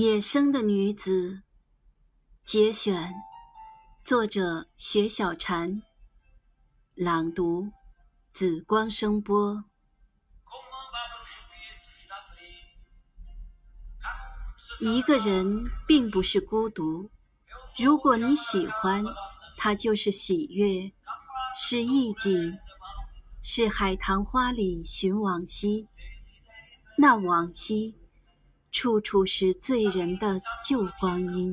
野生的女子，节选，作者：雪小禅，朗读：紫光声波。一个人并不是孤独，如果你喜欢，它就是喜悦，是意境，是海棠花里寻往昔，那往昔。处处是醉人的旧光阴。